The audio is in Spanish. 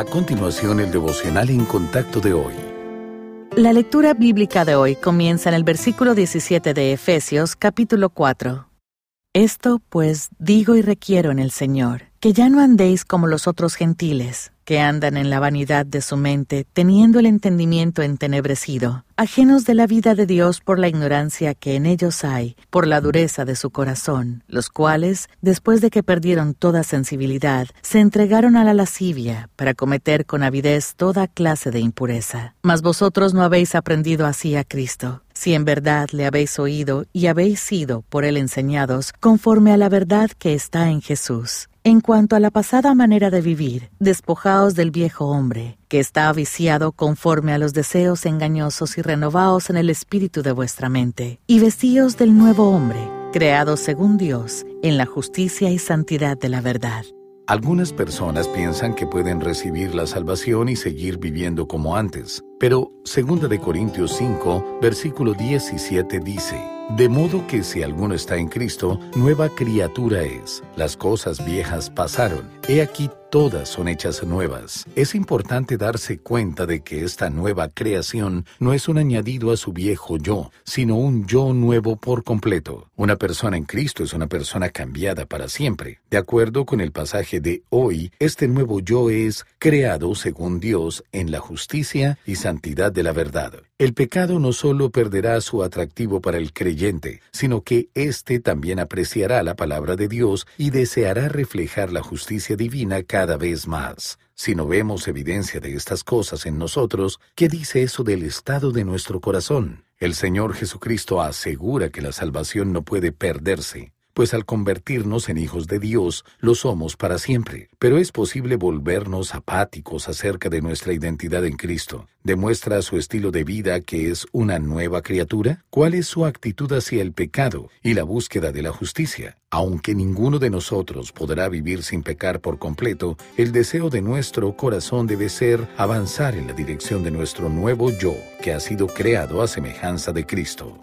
A continuación, el devocional en contacto de hoy. La lectura bíblica de hoy comienza en el versículo 17 de Efesios capítulo 4. Esto pues digo y requiero en el Señor, que ya no andéis como los otros gentiles que andan en la vanidad de su mente, teniendo el entendimiento entenebrecido, ajenos de la vida de Dios por la ignorancia que en ellos hay, por la dureza de su corazón, los cuales, después de que perdieron toda sensibilidad, se entregaron a la lascivia para cometer con avidez toda clase de impureza. Mas vosotros no habéis aprendido así a Cristo si en verdad le habéis oído y habéis sido por él enseñados conforme a la verdad que está en Jesús. En cuanto a la pasada manera de vivir, despojaos del viejo hombre, que está viciado conforme a los deseos engañosos y renovaos en el espíritu de vuestra mente, y vestíos del nuevo hombre, creado según Dios, en la justicia y santidad de la verdad. Algunas personas piensan que pueden recibir la salvación y seguir viviendo como antes, pero 2 de Corintios 5, versículo 17 dice: de modo que si alguno está en Cristo, nueva criatura es. Las cosas viejas pasaron. He aquí todas son hechas nuevas. Es importante darse cuenta de que esta nueva creación no es un añadido a su viejo yo, sino un yo nuevo por completo. Una persona en Cristo es una persona cambiada para siempre. De acuerdo con el pasaje de hoy, este nuevo yo es creado según Dios en la justicia y santidad de la verdad. El pecado no solo perderá su atractivo para el creyente, sino que éste también apreciará la palabra de Dios y deseará reflejar la justicia divina cada vez más. Si no vemos evidencia de estas cosas en nosotros, ¿qué dice eso del estado de nuestro corazón? El Señor Jesucristo asegura que la salvación no puede perderse pues al convertirnos en hijos de Dios lo somos para siempre. Pero es posible volvernos apáticos acerca de nuestra identidad en Cristo. ¿Demuestra su estilo de vida que es una nueva criatura? ¿Cuál es su actitud hacia el pecado y la búsqueda de la justicia? Aunque ninguno de nosotros podrá vivir sin pecar por completo, el deseo de nuestro corazón debe ser avanzar en la dirección de nuestro nuevo yo, que ha sido creado a semejanza de Cristo.